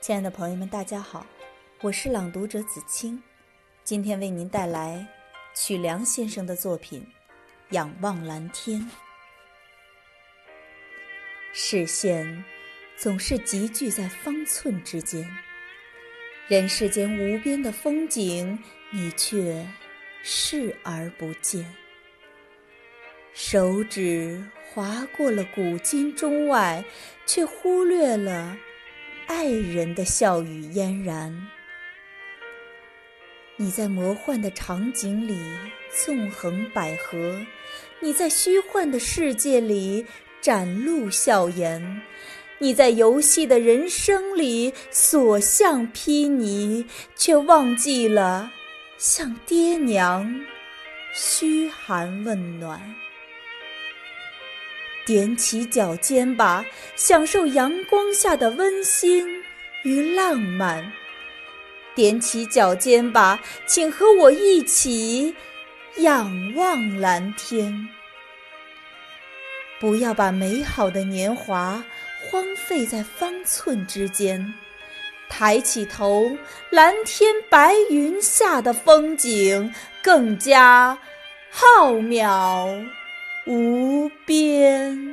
亲爱的朋友们，大家好，我是朗读者子清，今天为您带来曲梁先生的作品《仰望蓝天》。视线总是集聚在方寸之间，人世间无边的风景，你却视而不见。手指划过了古今中外，却忽略了爱人的笑语嫣然。你在魔幻的场景里纵横捭阖，你在虚幻的世界里展露笑颜，你在游戏的人生里所向披靡，却忘记了向爹娘嘘寒问暖。踮起脚尖吧，享受阳光下的温馨与浪漫。踮起脚尖吧，请和我一起仰望蓝天。不要把美好的年华荒废在方寸之间。抬起头，蓝天白云下的风景更加浩渺。无边。